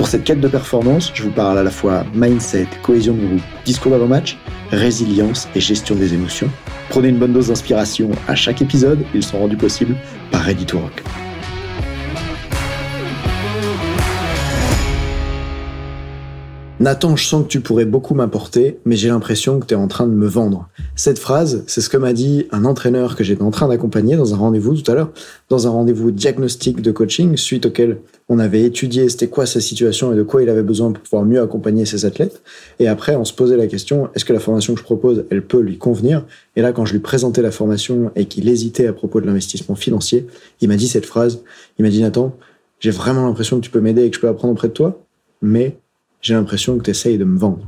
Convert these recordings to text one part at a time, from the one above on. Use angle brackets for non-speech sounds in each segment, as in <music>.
Pour cette quête de performance, je vous parle à la fois mindset, cohésion de groupe, discours d'avant-match, résilience et gestion des émotions. Prenez une bonne dose d'inspiration à chaque épisode, ils sont rendus possibles par Ready to Rock. Nathan, je sens que tu pourrais beaucoup m'apporter, mais j'ai l'impression que tu es en train de me vendre. Cette phrase, c'est ce que m'a dit un entraîneur que j'étais en train d'accompagner dans un rendez-vous tout à l'heure, dans un rendez-vous diagnostic de coaching, suite auquel on avait étudié c'était quoi sa situation et de quoi il avait besoin pour pouvoir mieux accompagner ses athlètes. Et après, on se posait la question, est-ce que la formation que je propose, elle peut lui convenir? Et là, quand je lui présentais la formation et qu'il hésitait à propos de l'investissement financier, il m'a dit cette phrase, il m'a dit Nathan, j'ai vraiment l'impression que tu peux m'aider et que je peux apprendre auprès de toi, mais j'ai l'impression que tu essayes de me vendre.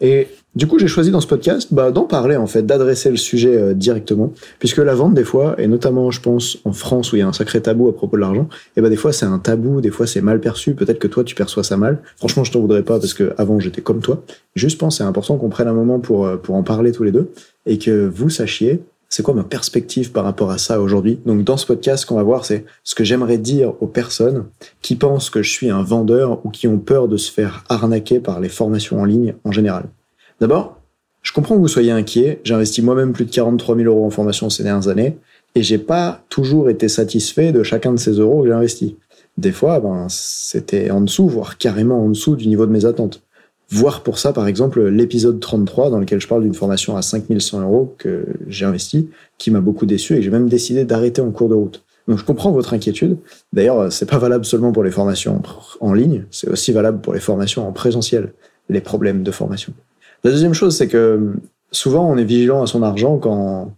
Et du coup, j'ai choisi dans ce podcast bah, d'en parler, en fait, d'adresser le sujet euh, directement, puisque la vente, des fois, et notamment, je pense, en France, où il y a un sacré tabou à propos de l'argent, et bah, des fois, c'est un tabou, des fois, c'est mal perçu, peut-être que toi, tu perçois ça mal. Franchement, je t'en voudrais pas, parce que avant, j'étais comme toi. Juste pense, c'est important qu'on prenne un moment pour, euh, pour en parler tous les deux, et que vous sachiez c'est quoi ma perspective par rapport à ça aujourd'hui? Donc dans ce podcast, ce qu'on va voir, c'est ce que j'aimerais dire aux personnes qui pensent que je suis un vendeur ou qui ont peur de se faire arnaquer par les formations en ligne en général. D'abord, je comprends que vous soyez inquiet. J'ai investi moi-même plus de 43 000 euros en formation ces dernières années et j'ai pas toujours été satisfait de chacun de ces euros que j'ai investis. Des fois, ben, c'était en dessous, voire carrément en dessous du niveau de mes attentes. Voir pour ça, par exemple, l'épisode 33 dans lequel je parle d'une formation à 5100 euros que j'ai investi, qui m'a beaucoup déçu et que j'ai même décidé d'arrêter en cours de route. Donc je comprends votre inquiétude. D'ailleurs, c'est pas valable seulement pour les formations en ligne, c'est aussi valable pour les formations en présentiel, les problèmes de formation. La deuxième chose, c'est que souvent on est vigilant à son argent quand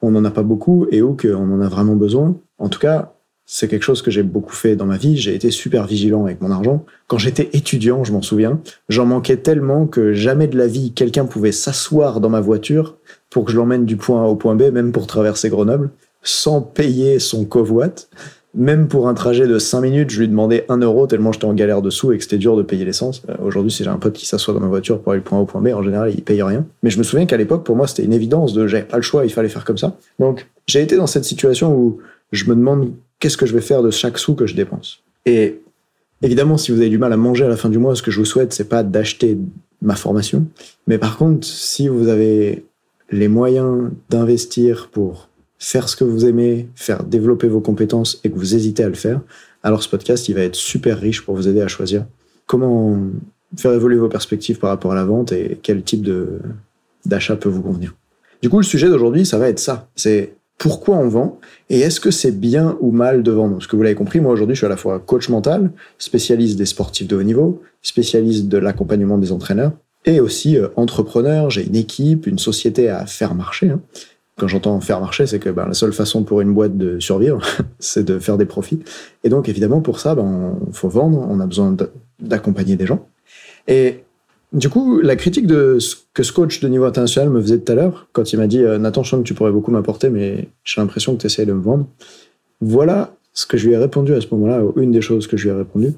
on n'en a pas beaucoup et ou qu'on en a vraiment besoin. En tout cas, c'est quelque chose que j'ai beaucoup fait dans ma vie. J'ai été super vigilant avec mon argent. Quand j'étais étudiant, je m'en souviens, j'en manquais tellement que jamais de la vie quelqu'un pouvait s'asseoir dans ma voiture pour que je l'emmène du point A au point B, même pour traverser Grenoble, sans payer son covoit. Même pour un trajet de 5 minutes, je lui demandais 1 euro tellement j'étais en galère dessous et que c'était dur de payer l'essence. Euh, aujourd'hui, si j'ai un pote qui s'assoit dans ma voiture pour aller du point A au point B, en général, il paye rien. Mais je me souviens qu'à l'époque, pour moi, c'était une évidence de j'avais pas le choix, il fallait faire comme ça. Donc, j'ai été dans cette situation où je me demande qu'est-ce que je vais faire de chaque sou que je dépense. Et évidemment, si vous avez du mal à manger à la fin du mois, ce que je vous souhaite, c'est pas d'acheter ma formation. Mais par contre, si vous avez les moyens d'investir pour faire ce que vous aimez, faire développer vos compétences et que vous hésitez à le faire, alors ce podcast, il va être super riche pour vous aider à choisir comment faire évoluer vos perspectives par rapport à la vente et quel type de, d'achat peut vous convenir. Du coup, le sujet d'aujourd'hui, ça va être ça. C'est pourquoi on vend et est-ce que c'est bien ou mal de vendre? Parce que vous l'avez compris, moi aujourd'hui je suis à la fois coach mental, spécialiste des sportifs de haut niveau, spécialiste de l'accompagnement des entraîneurs et aussi euh, entrepreneur. J'ai une équipe, une société à faire marcher. Hein. Quand j'entends faire marcher, c'est que ben, la seule façon pour une boîte de survivre, <laughs> c'est de faire des profits. Et donc évidemment pour ça, ben, faut vendre, on a besoin d'accompagner des gens. Et du coup, la critique de ce que ce coach de niveau international me faisait tout à l'heure, quand il m'a dit euh, Nathan, je sens que tu pourrais beaucoup m'apporter, mais j'ai l'impression que tu essayes de me vendre. Voilà ce que je lui ai répondu à ce moment-là, une des choses que je lui ai répondu.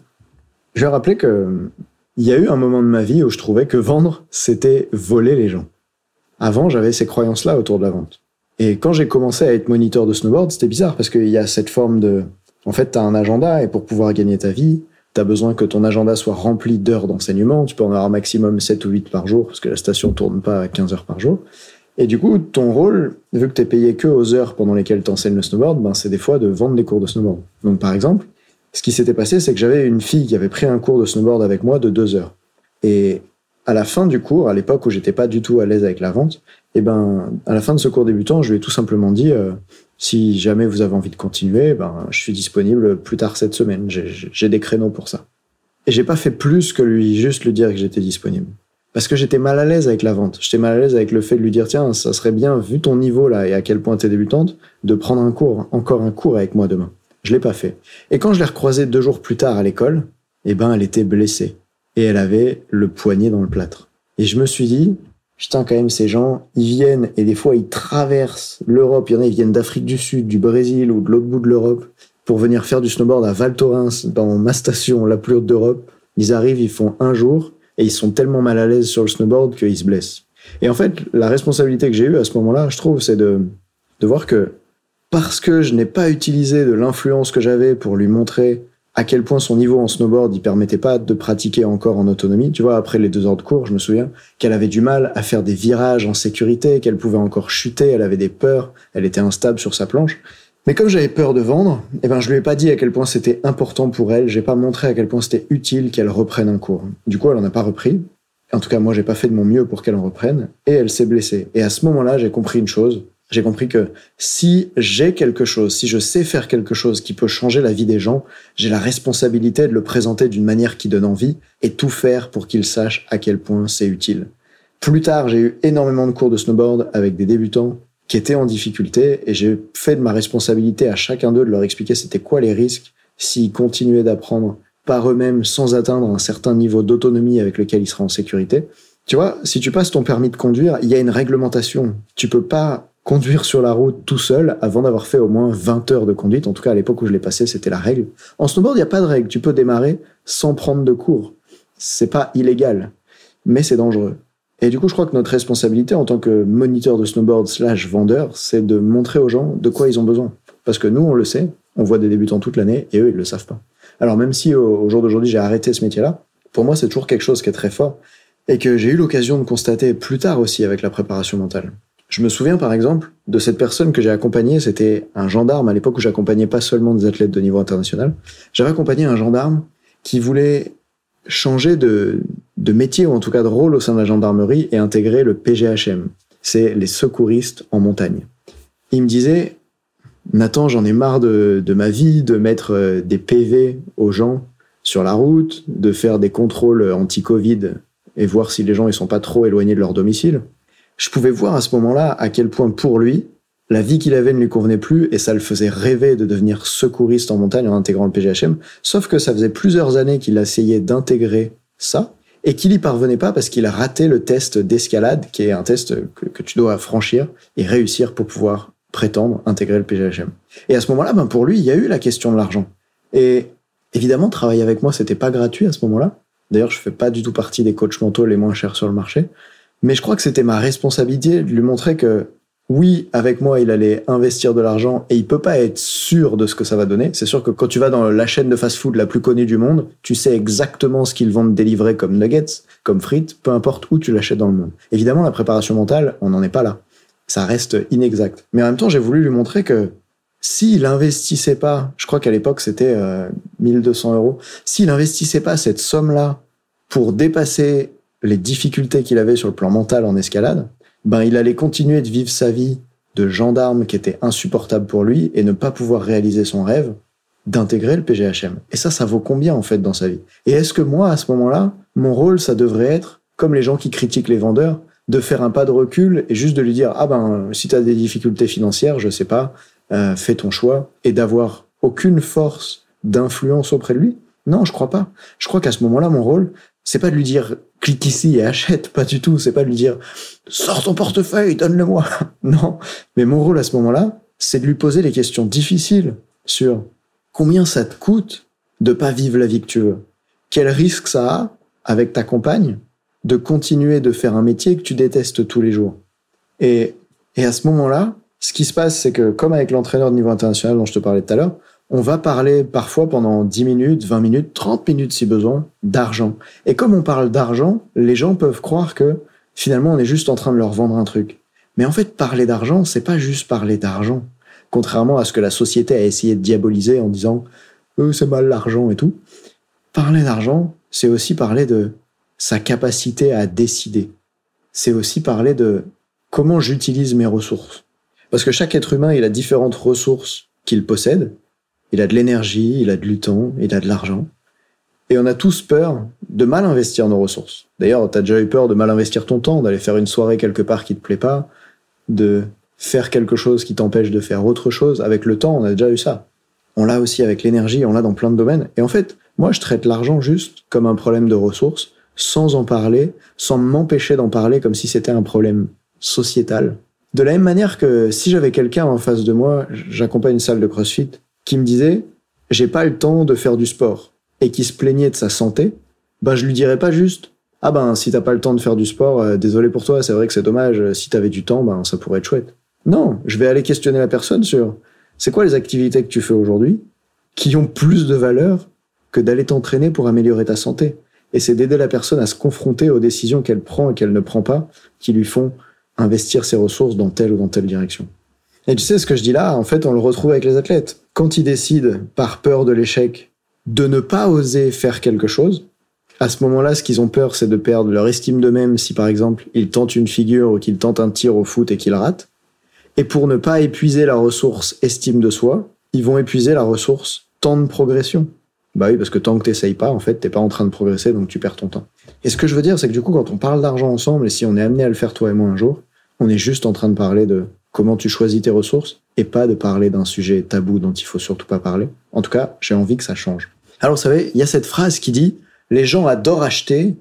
Je lui ai rappelé que il y a eu un moment de ma vie où je trouvais que vendre, c'était voler les gens. Avant, j'avais ces croyances-là autour de la vente. Et quand j'ai commencé à être moniteur de snowboard, c'était bizarre parce qu'il y a cette forme de, en fait, tu as un agenda et pour pouvoir gagner ta vie, tu as besoin que ton agenda soit rempli d'heures d'enseignement. Tu peux en avoir un maximum 7 ou 8 par jour, parce que la station tourne pas à 15 heures par jour. Et du coup, ton rôle, vu que tu es payé que aux heures pendant lesquelles tu enseignes le snowboard, ben, c'est des fois de vendre des cours de snowboard. Donc, par exemple, ce qui s'était passé, c'est que j'avais une fille qui avait pris un cours de snowboard avec moi de 2 heures. Et à la fin du cours, à l'époque où j'étais pas du tout à l'aise avec la vente, et ben, à la fin de ce cours débutant, je lui ai tout simplement dit, euh, si jamais vous avez envie de continuer, ben, je suis disponible plus tard cette semaine. J'ai des créneaux pour ça. Et j'ai pas fait plus que lui juste lui dire que j'étais disponible. Parce que j'étais mal à l'aise avec la vente. J'étais mal à l'aise avec le fait de lui dire, tiens, ça serait bien, vu ton niveau là et à quel point t'es débutante, de prendre un cours, encore un cours avec moi demain. Je l'ai pas fait. Et quand je l'ai recroisée deux jours plus tard à l'école, eh ben, elle était blessée. et elle avait le poignet dans le plâtre. Et je me suis dit, putain, quand même, ces gens, ils viennent et des fois, ils traversent l'Europe. Il y en a, ils viennent d'Afrique du Sud, du Brésil ou de l'autre bout de l'Europe pour venir faire du snowboard à Val Thorens, dans ma station la plus haute d'Europe. Ils arrivent, ils font un jour et ils sont tellement mal à l'aise sur le snowboard qu'ils se blessent. Et en fait, la responsabilité que j'ai eue à ce moment-là, je trouve, c'est de, de voir que parce que je n'ai pas utilisé de l'influence que j'avais pour lui montrer à quel point son niveau en snowboard il permettait pas de pratiquer encore en autonomie. Tu vois, après les deux heures de cours, je me souviens qu'elle avait du mal à faire des virages en sécurité, qu'elle pouvait encore chuter, elle avait des peurs, elle était instable sur sa planche. Mais comme j'avais peur de vendre, eh ben je lui ai pas dit à quel point c'était important pour elle, j'ai pas montré à quel point c'était utile qu'elle reprenne un cours. Du coup, elle en a pas repris. En tout cas, moi, j'ai pas fait de mon mieux pour qu'elle en reprenne, et elle s'est blessée. Et à ce moment-là, j'ai compris une chose, j'ai compris que si j'ai quelque chose, si je sais faire quelque chose qui peut changer la vie des gens, j'ai la responsabilité de le présenter d'une manière qui donne envie et tout faire pour qu'ils sachent à quel point c'est utile. Plus tard, j'ai eu énormément de cours de snowboard avec des débutants qui étaient en difficulté et j'ai fait de ma responsabilité à chacun d'eux de leur expliquer c'était quoi les risques s'ils continuaient d'apprendre par eux-mêmes sans atteindre un certain niveau d'autonomie avec lequel ils seraient en sécurité. Tu vois, si tu passes ton permis de conduire, il y a une réglementation. Tu peux pas conduire sur la route tout seul avant d'avoir fait au moins 20 heures de conduite. En tout cas, à l'époque où je l'ai passé, c'était la règle. En snowboard, il n'y a pas de règle. Tu peux démarrer sans prendre de cours. C'est pas illégal, mais c'est dangereux. Et du coup, je crois que notre responsabilité en tant que moniteur de snowboard slash vendeur, c'est de montrer aux gens de quoi ils ont besoin. Parce que nous, on le sait, on voit des débutants toute l'année et eux, ils le savent pas. Alors même si au, au jour d'aujourd'hui, j'ai arrêté ce métier-là, pour moi, c'est toujours quelque chose qui est très fort et que j'ai eu l'occasion de constater plus tard aussi avec la préparation mentale. Je me souviens par exemple de cette personne que j'ai accompagnée, c'était un gendarme à l'époque où j'accompagnais pas seulement des athlètes de niveau international. J'avais accompagné un gendarme qui voulait changer de, métier ou en tout cas de rôle au sein de la gendarmerie et intégrer le PGHM. C'est les secouristes en montagne. Il me disait, Nathan, j'en ai marre de, de ma vie, de mettre euh, des PV aux gens sur la route, de faire des contrôles anti-Covid et voir si les gens ils sont pas trop éloignés de leur domicile je pouvais voir à ce moment-là à quel point pour lui, la vie qu'il avait ne lui convenait plus et ça le faisait rêver de devenir secouriste en montagne en intégrant le PGHM. Sauf que ça faisait plusieurs années qu'il essayait d'intégrer ça et qu'il y parvenait pas parce qu'il a raté le test d'escalade, qui est un test que, tu dois franchir et réussir pour pouvoir prétendre intégrer le PGHM. Et à ce moment-là, ben pour lui, il y a eu la question de l'argent. Et évidemment, travailler avec moi, c'était pas gratuit à ce moment-là. D'ailleurs, je fais pas du tout partie des coachs mentaux les moins chers sur le marché. Mais je crois que c'était ma responsabilité de lui montrer que oui, avec moi, il allait investir de l'argent et il peut pas être sûr de ce que ça va donner. C'est sûr que quand tu vas dans la chaîne de fast-food la plus connue du monde, tu sais exactement ce qu'ils te délivrer comme nuggets, comme frites, peu importe où tu l'achètes dans le monde. Évidemment, la préparation mentale, on n'en est pas là. Ça reste inexact. Mais en même temps, j'ai voulu lui montrer que s'il investissait pas, je crois qu'à l'époque c'était 1200 euh, euros, s'il investissait pas cette somme-là pour dépasser les difficultés qu'il avait sur le plan mental en escalade, ben il allait continuer de vivre sa vie de gendarme qui était insupportable pour lui et ne pas pouvoir réaliser son rêve d'intégrer le PGHM. Et ça, ça vaut combien en fait dans sa vie? Et est-ce que moi, à ce moment-là, mon rôle, ça devrait être, comme les gens qui critiquent les vendeurs, de faire un pas de recul et juste de lui dire, ah ben, si tu as des difficultés financières, je sais pas, euh, fais ton choix, et d'avoir aucune force d'influence auprès de lui? Non, je crois pas. Je crois qu'à ce moment-là, mon rôle, c'est pas de lui dire clique ici et achète, pas du tout. C'est pas de lui dire sors ton portefeuille, donne-le-moi. <laughs> non. Mais mon rôle à ce moment-là, c'est de lui poser les questions difficiles sur combien ça te coûte de pas vivre la vie que tu veux. Quel risque ça a avec ta compagne de continuer de faire un métier que tu détestes tous les jours? Et, et à ce moment-là, ce qui se passe, c'est que comme avec l'entraîneur de niveau international dont je te parlais tout à l'heure, on va parler parfois pendant 10 minutes, 20 minutes, 30 minutes si besoin, d'argent. Et comme on parle d'argent, les gens peuvent croire que finalement on est juste en train de leur vendre un truc. Mais en fait, parler d'argent, c'est pas juste parler d'argent. Contrairement à ce que la société a essayé de diaboliser en disant euh, c'est mal l'argent et tout. Parler d'argent, c'est aussi parler de sa capacité à décider. C'est aussi parler de comment j'utilise mes ressources. Parce que chaque être humain, il a différentes ressources qu'il possède, il a de l'énergie, il a du temps, il a de l'argent. Et on a tous peur de mal investir nos ressources. D'ailleurs, tu as déjà eu peur de mal investir ton temps, d'aller faire une soirée quelque part qui te plaît pas, de faire quelque chose qui t'empêche de faire autre chose. Avec le temps, on a déjà eu ça. On l'a aussi avec l'énergie, on l'a dans plein de domaines. Et en fait, Moi, je traite l'argent juste comme un problème de ressources, sans en parler, sans m'empêcher d'en parler comme si c'était un problème sociétal. De la même manière que si j'avais quelqu'un en face de moi, j'accompagne une salle de CrossFit, qui me disait j'ai pas le temps de faire du sport et qui se plaignait de sa santé, ben je lui dirais pas juste ah ben si t'as pas le temps de faire du sport, euh, désolé pour toi, c'est vrai que c'est dommage. Euh, si t'avais du temps, ben ça pourrait être chouette. Non, je vais aller questionner la personne sur c'est quoi les activités que tu fais aujourd'hui qui ont plus de valeur que d'aller t'entraîner pour améliorer ta santé? Et c'est d'aider la personne à se confronter aux décisions qu'elle prend et qu'elle ne prend pas, qui lui font investir ses ressources dans telle ou dans telle direction. Et tu sais, ce que je dis là, en fait, on le retrouve avec les athlètes. Quand ils décident, par peur de l'échec, de ne pas oser faire quelque chose, à ce moment-là, ce qu'ils ont peur, c'est de perdre leur estime d'eux-mêmes si, par exemple, ils tentent une figure ou qu'ils tentent un tir au foot et qu'ils ratent. Et pour ne pas épuiser la ressource estime de soi, ils vont épuiser la ressource temps de progression. Bah oui, parce que tant que t'essayes pas, en fait, t'es pas en train de progresser, donc tu perds ton temps. Et ce que je veux dire, c'est que du coup, quand on parle d'argent ensemble, et si on est amené à le faire toi et moi un jour, on est juste en train de parler de comment tu choisis tes ressources, et pas de parler d'un sujet tabou dont il faut surtout pas parler. En tout cas, j'ai envie que ça change. Alors, vous savez, il y a cette phrase qui dit les gens adorent acheter,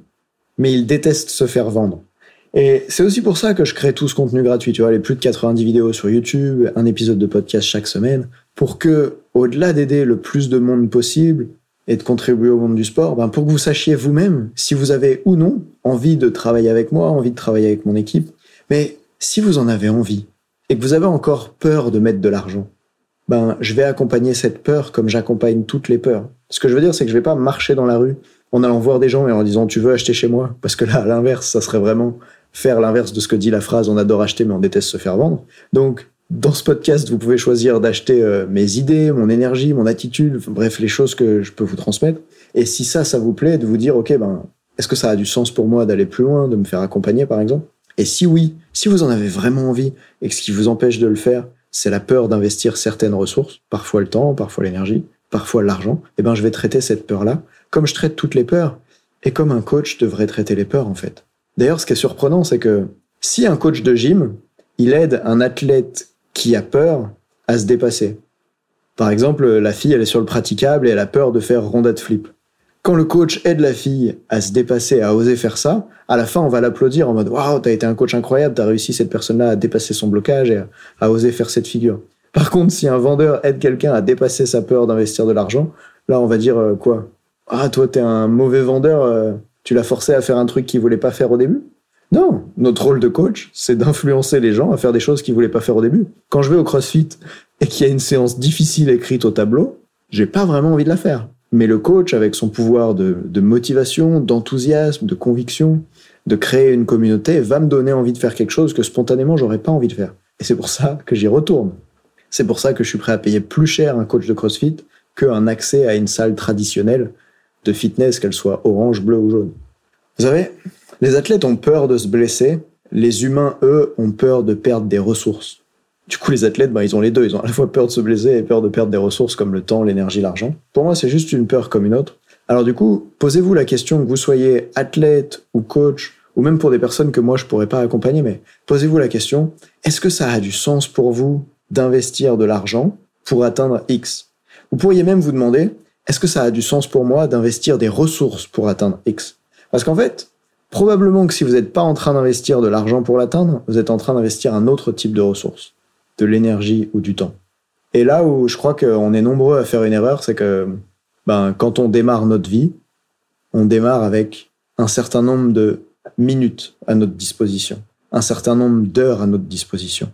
mais ils détestent se faire vendre. Et c'est aussi pour ça que je crée tout ce contenu gratuit, tu vois, les plus de 90 vidéos sur YouTube, un épisode de podcast chaque semaine, pour que, au-delà d'aider le plus de monde possible et de contribuer au monde du sport, ben pour que vous sachiez vous-même si vous avez ou non envie de travailler avec moi, envie de travailler avec mon équipe. Mais si vous en avez envie et que vous avez encore peur de mettre de l'argent, ben je vais accompagner cette peur comme j'accompagne toutes les peurs. Ce que je veux dire, c'est que je vais pas marcher dans la rue en allant voir des gens et en disant tu veux acheter chez moi? Parce que là à l'inverse ça serait vraiment faire l'inverse de ce que dit la phrase on adore acheter mais on déteste se faire vendre. Donc dans ce podcast vous pouvez choisir d'acheter euh, mes idées mon énergie mon attitude bref les choses que je peux vous transmettre. Et si ça ça vous plaît de vous dire ok ben est-ce que ça a du sens pour moi d'aller plus loin de me faire accompagner par exemple? Et si oui si vous en avez vraiment envie et que ce qui vous empêche de le faire c'est la peur d'investir certaines ressources parfois le temps parfois l'énergie parfois l'argent eh ben je vais traiter cette peur là comme je traite toutes les peurs, et comme un coach devrait traiter les peurs en fait. D'ailleurs, ce qui est surprenant, c'est que si un coach de gym, il aide un athlète qui a peur à se dépasser. Par exemple, la fille, elle est sur le praticable et elle a peur de faire rondade flip. Quand le coach aide la fille à se dépasser, à oser faire ça, à la fin, on va l'applaudir en mode Waouh, t'as été un coach incroyable, t'as réussi cette personne-là à dépasser son blocage et à oser faire cette figure. Par contre, si un vendeur aide quelqu'un à dépasser sa peur d'investir de l'argent, là, on va dire euh, quoi? Ah, toi, t'es un mauvais vendeur, euh, tu l'as forcé à faire un truc qu'il voulait pas faire au début? Non, notre rôle de coach, c'est d'influencer les gens à faire des choses qu'ils voulaient pas faire au début. Quand je vais au CrossFit et qu'il y a une séance difficile écrite au tableau, j'ai pas vraiment envie de la faire. Mais le coach, avec son pouvoir de, motivation, d'enthousiasme, de conviction, de créer une communauté, va me donner envie de faire quelque chose que spontanément j'aurais pas envie de faire. Et c'est pour ça que j'y retourne. C'est pour ça que je suis prêt à payer plus cher un coach de CrossFit qu'un accès à une salle traditionnelle de fitness, qu'elle soit orange, bleue ou jaune. Vous savez, les athlètes ont peur de se blesser, les humains, eux, ont peur de perdre des ressources. Du coup, les athlètes, bah, ils ont les deux. Ils ont à la fois peur de se blesser et peur de perdre des ressources comme le temps, l'énergie, l'argent. Pour moi, c'est juste une peur comme une autre. Alors du coup, posez-vous la question que vous soyez athlète ou coach, ou même pour des personnes que moi je pourrais pas accompagner, mais posez-vous la question, est-ce que ça a du sens pour vous d'investir de l'argent pour atteindre X? Vous pourriez même vous demander, est-ce que ça a du sens pour moi d'investir des ressources pour atteindre X? Parce qu'en fait, probablement que si vous n'êtes pas en train d'investir de l'argent pour l'atteindre, vous êtes en train d'investir un autre type de ressources, de l'énergie ou du temps. Et là où je crois qu'on est nombreux à faire une erreur, c'est que ben, quand on démarre notre vie, on démarre avec un certain nombre de minutes à notre disposition, un certain nombre d'heures à notre disposition.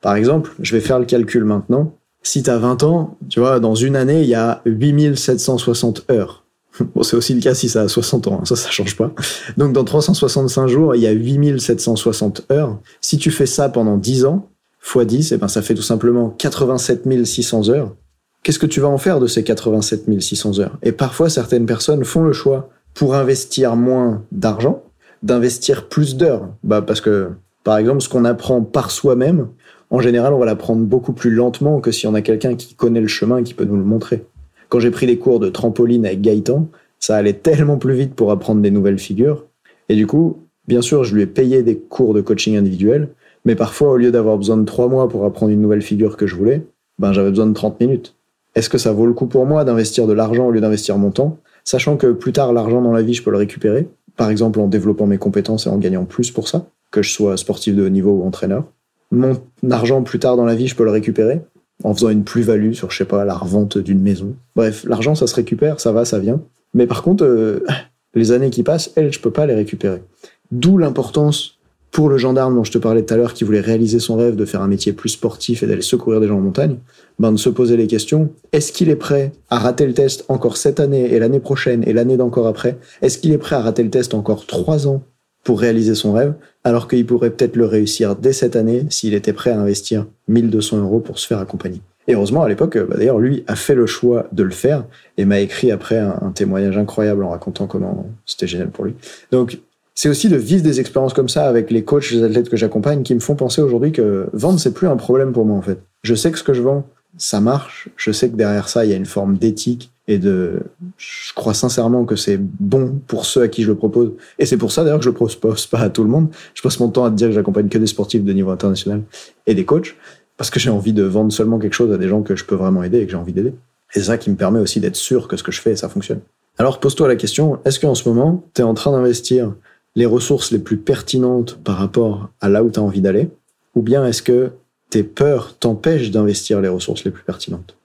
Par exemple, je vais faire le calcul maintenant si tu as 20 ans, tu vois, dans une année, il y a 8760 heures. <laughs> Bon, c'est aussi le cas si ça a 60 ans, hein, ça, ça change pas. Donc, dans 365 jours, il y a 8760 heures. Si tu fais ça pendant 10 ans, x 10, eh ben, ça fait tout simplement 87 600 heures. Qu'est-ce que tu vas en faire de ces 87 600 heures? Et parfois, certaines personnes font le choix, pour investir moins d'argent, d'investir plus d'heures. Bah, parce que, par exemple, ce qu'on apprend par soi-même, en général, on va l'apprendre beaucoup plus lentement que si on a quelqu'un qui connaît le chemin et qui peut nous le montrer. Quand j'ai pris des cours de trampoline avec Gaëtan, ça allait tellement plus vite pour apprendre des nouvelles figures. Et du coup, bien sûr, je lui ai payé des cours de coaching individuel, mais parfois, au lieu d'avoir besoin de trois mois pour apprendre une nouvelle figure que je voulais, ben, j'avais besoin de 30 minutes. Est-ce que ça vaut le coup pour moi d'investir de l'argent au lieu d'investir mon temps sachant que plus tard, l'argent dans la vie, je peux le récupérer, par exemple en développant mes compétences et en gagnant plus pour ça, que je sois sportif de haut niveau ou entraîneur. Mon argent plus tard dans la vie, je peux le récupérer en faisant une plus-value sur, je sais pas, la revente d'une maison. Bref, l'argent, ça se récupère, ça va, ça vient. Mais par contre, euh, les années qui passent, elles, je peux pas les récupérer. D'où l'importance pour le gendarme dont je te parlais tout à l'heure, qui voulait réaliser son rêve de faire un métier plus sportif et d'aller secourir des gens en montagne, ben de se poser les questions. Est-ce qu'il est prêt à rater le test encore cette année et l'année prochaine et l'année d'encore après? Est-ce qu'il est prêt à rater le test encore trois ans pour réaliser son rêve, alors qu'il pourrait peut-être le réussir dès cette année s'il était prêt à investir 1200 euros pour se faire accompagner? Et heureusement, à l'époque, bah, d'ailleurs, lui a fait le choix de le faire et m'a écrit après un, un, témoignage incroyable en racontant comment c'était génial pour lui. Donc, c'est aussi de vivre des expériences comme ça avec les coachs, les athlètes que j'accompagne qui me font penser aujourd'hui que vendre, c'est plus un problème pour moi, en fait. Je sais que ce que je vends, ça marche. Je sais que derrière ça, il y a une forme d'éthique et de, je crois sincèrement que c'est bon pour ceux à qui je le propose. Et c'est pour ça, d'ailleurs, que je le propose pas à tout le monde. Je passe mon temps à te dire que j'accompagne que des sportifs de niveau international et des coachs parce que j'ai envie de vendre seulement quelque chose à des gens que je peux vraiment aider et que j'ai envie d'aider. Et c'est ça qui me permet aussi d'être sûr que ce que je fais, ça fonctionne. Alors pose-toi la question, est-ce qu'en ce moment, tu es en train d'investir les ressources les plus pertinentes par rapport à là où tu as envie d'aller Ou bien est-ce que tes peurs t'empêchent d'investir les ressources les plus pertinentes?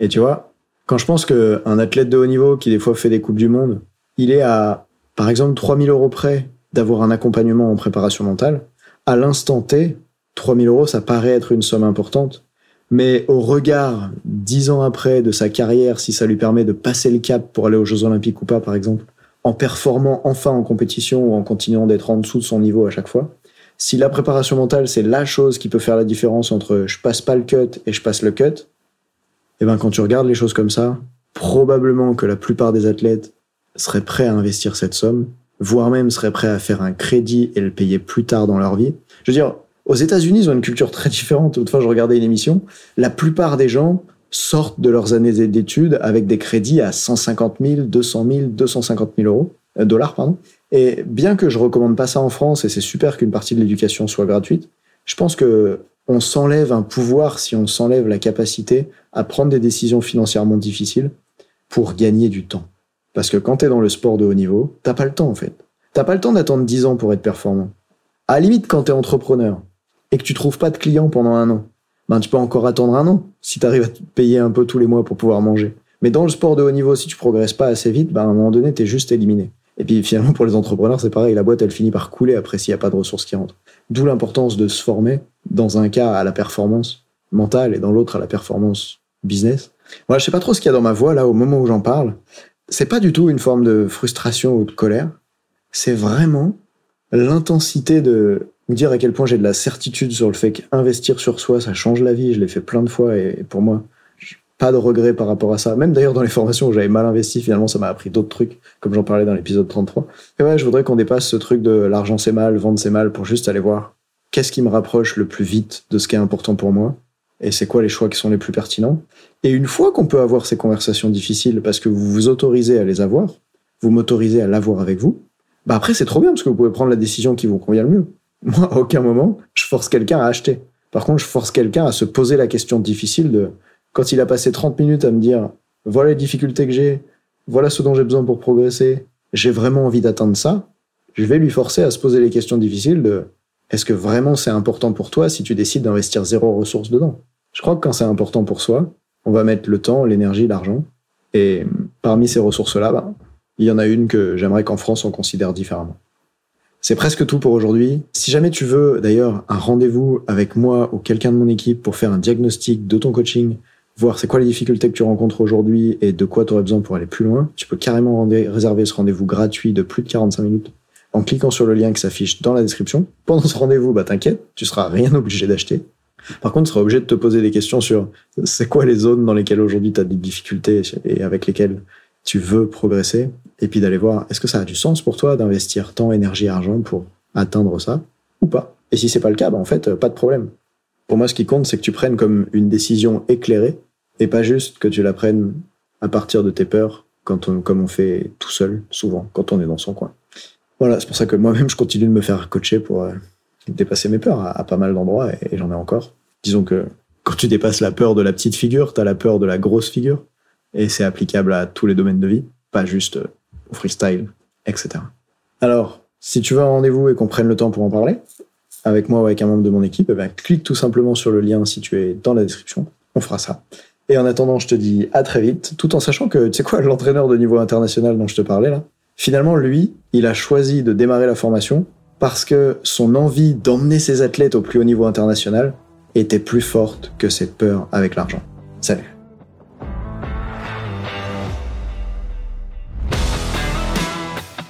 Et tu vois, quand je pense qu'un athlète de haut niveau qui des fois fait des Coupes du Monde, il est à, par exemple, 3000 euros près d'avoir un accompagnement en préparation mentale, à l'instant T, 3000 euros, ça paraît être une somme importante, mais au regard, dix ans après, de sa carrière, si ça lui permet de passer le cap pour aller aux Jeux Olympiques ou pas, par exemple, en performant enfin en compétition ou en continuant d'être en dessous de son niveau à chaque fois, si la préparation mentale, c'est la chose qui peut faire la différence entre je passe pas le cut et je passe le cut, eh ben, quand tu regardes les choses comme ça, probablement que la plupart des athlètes seraient prêts à investir cette somme, voire même seraient prêts à faire un crédit et le payer plus tard dans leur vie. Je veux dire, aux États-Unis, ils ont une culture très différente. Autrefois, je regardais une émission. La plupart des gens sortent de leurs années d'études avec des crédits à 150 000, 200 000, 250 000 euros, euh, dollars, pardon. Et bien que je recommande pas ça en France, et c'est super qu'une partie de l'éducation soit gratuite, je pense que on s'enlève un pouvoir si on s'enlève la capacité à prendre des décisions financièrement difficiles pour gagner du temps. Parce que quand tu es dans le sport de haut niveau, t'as pas le temps en fait. T'as pas le temps d'attendre 10 ans pour être performant. À la limite, quand tu es entrepreneur, et que tu trouves pas de clients pendant un an, ben tu peux encore attendre un an si tu arrives à te payer un peu tous les mois pour pouvoir manger. Mais dans le sport de haut niveau, si tu progresses pas assez vite, ben à un moment donné, tu es juste éliminé. Et puis finalement, pour les entrepreneurs, c'est pareil, la boîte, elle finit par couler après s'il n'y a pas de ressources qui rentrent. D'où l'importance de se former, dans un cas à la performance mentale et dans l'autre à la performance business. Moi, je sais pas trop ce qu'il y a dans ma voix là au moment où j'en parle. C'est pas du tout une forme de frustration ou de colère. C'est vraiment l'intensité de dire à quel point j'ai de la certitude sur le fait qu'investir sur soi, ça change la vie. Je l'ai fait plein de fois et pour moi, pas de regret par rapport à ça. Même d'ailleurs dans les formations où j'avais mal investi, finalement, ça m'a appris d'autres trucs, comme j'en parlais dans l'épisode 33. Et ouais, je voudrais qu'on dépasse ce truc de l'argent c'est mal, vendre c'est mal, pour juste aller voir qu'est-ce qui me rapproche le plus vite de ce qui est important pour moi et c'est quoi les choix qui sont les plus pertinents. Et une fois qu'on peut avoir ces conversations difficiles parce que vous vous autorisez à les avoir, vous m'autorisez à l'avoir avec vous, bah après c'est trop bien parce que vous pouvez prendre la décision qui vous convient le mieux. Moi, à aucun moment, je force quelqu'un à acheter. Par contre, je force quelqu'un à se poser la question difficile de, quand il a passé 30 minutes à me dire, voilà les difficultés que j'ai, voilà ce dont j'ai besoin pour progresser, j'ai vraiment envie d'atteindre ça, je vais lui forcer à se poser les questions difficiles de, est-ce que vraiment c'est important pour toi si tu décides d'investir zéro ressource dedans? Je crois que quand c'est important pour soi, on va mettre le temps, l'énergie, l'argent. Et parmi ces ressources-là, bah, il y en a une que j'aimerais qu'en France on considère différemment. C'est presque tout pour aujourd'hui. Si jamais tu veux d'ailleurs un rendez-vous avec moi ou quelqu'un de mon équipe pour faire un diagnostic de ton coaching, voir c'est quoi les difficultés que tu rencontres aujourd'hui et de quoi tu aurais besoin pour aller plus loin, tu peux carrément réserver ce rendez-vous gratuit de plus de 45 minutes en cliquant sur le lien qui s'affiche dans la description. Pendant ce rendez-vous, bah t'inquiète, tu seras rien obligé d'acheter. Par contre, tu seras obligé de te poser des questions sur c'est quoi les zones dans lesquelles aujourd'hui tu as des difficultés et avec lesquelles tu veux progresser, et puis d'aller voir est-ce que ça a du sens pour toi d'investir temps, énergie, argent pour atteindre ça ou pas? Et si c'est pas le cas, ben en fait, pas de problème. Pour moi, ce qui compte, c'est que tu prennes comme une décision éclairée et pas juste que tu la prennes à partir de tes peurs, quand on, comme on fait tout seul, souvent, quand on est dans son coin. Voilà, c'est pour ça que moi-même, je continue de me faire coacher pour euh, dépasser mes peurs à, pas mal d'endroits et, et j'en ai encore. Disons que quand tu dépasses la peur de la petite figure, tu as la peur de la grosse figure et c'est applicable à tous les domaines de vie. pas juste euh, au freestyle, etc. Alors, si tu veux un rendez-vous et qu'on prenne le temps pour en parler, avec moi ou avec un membre de mon équipe, eh ben, clique tout simplement sur le lien situé dans la description. On fera ça. Et en attendant, je te dis à très vite, tout en sachant que, tu sais quoi, l'entraîneur de niveau international dont je te parlais là, finalement, lui, il a choisi de démarrer la formation parce que son envie d'emmener ses athlètes au plus haut niveau international était plus forte que ses peurs avec l'argent. Salut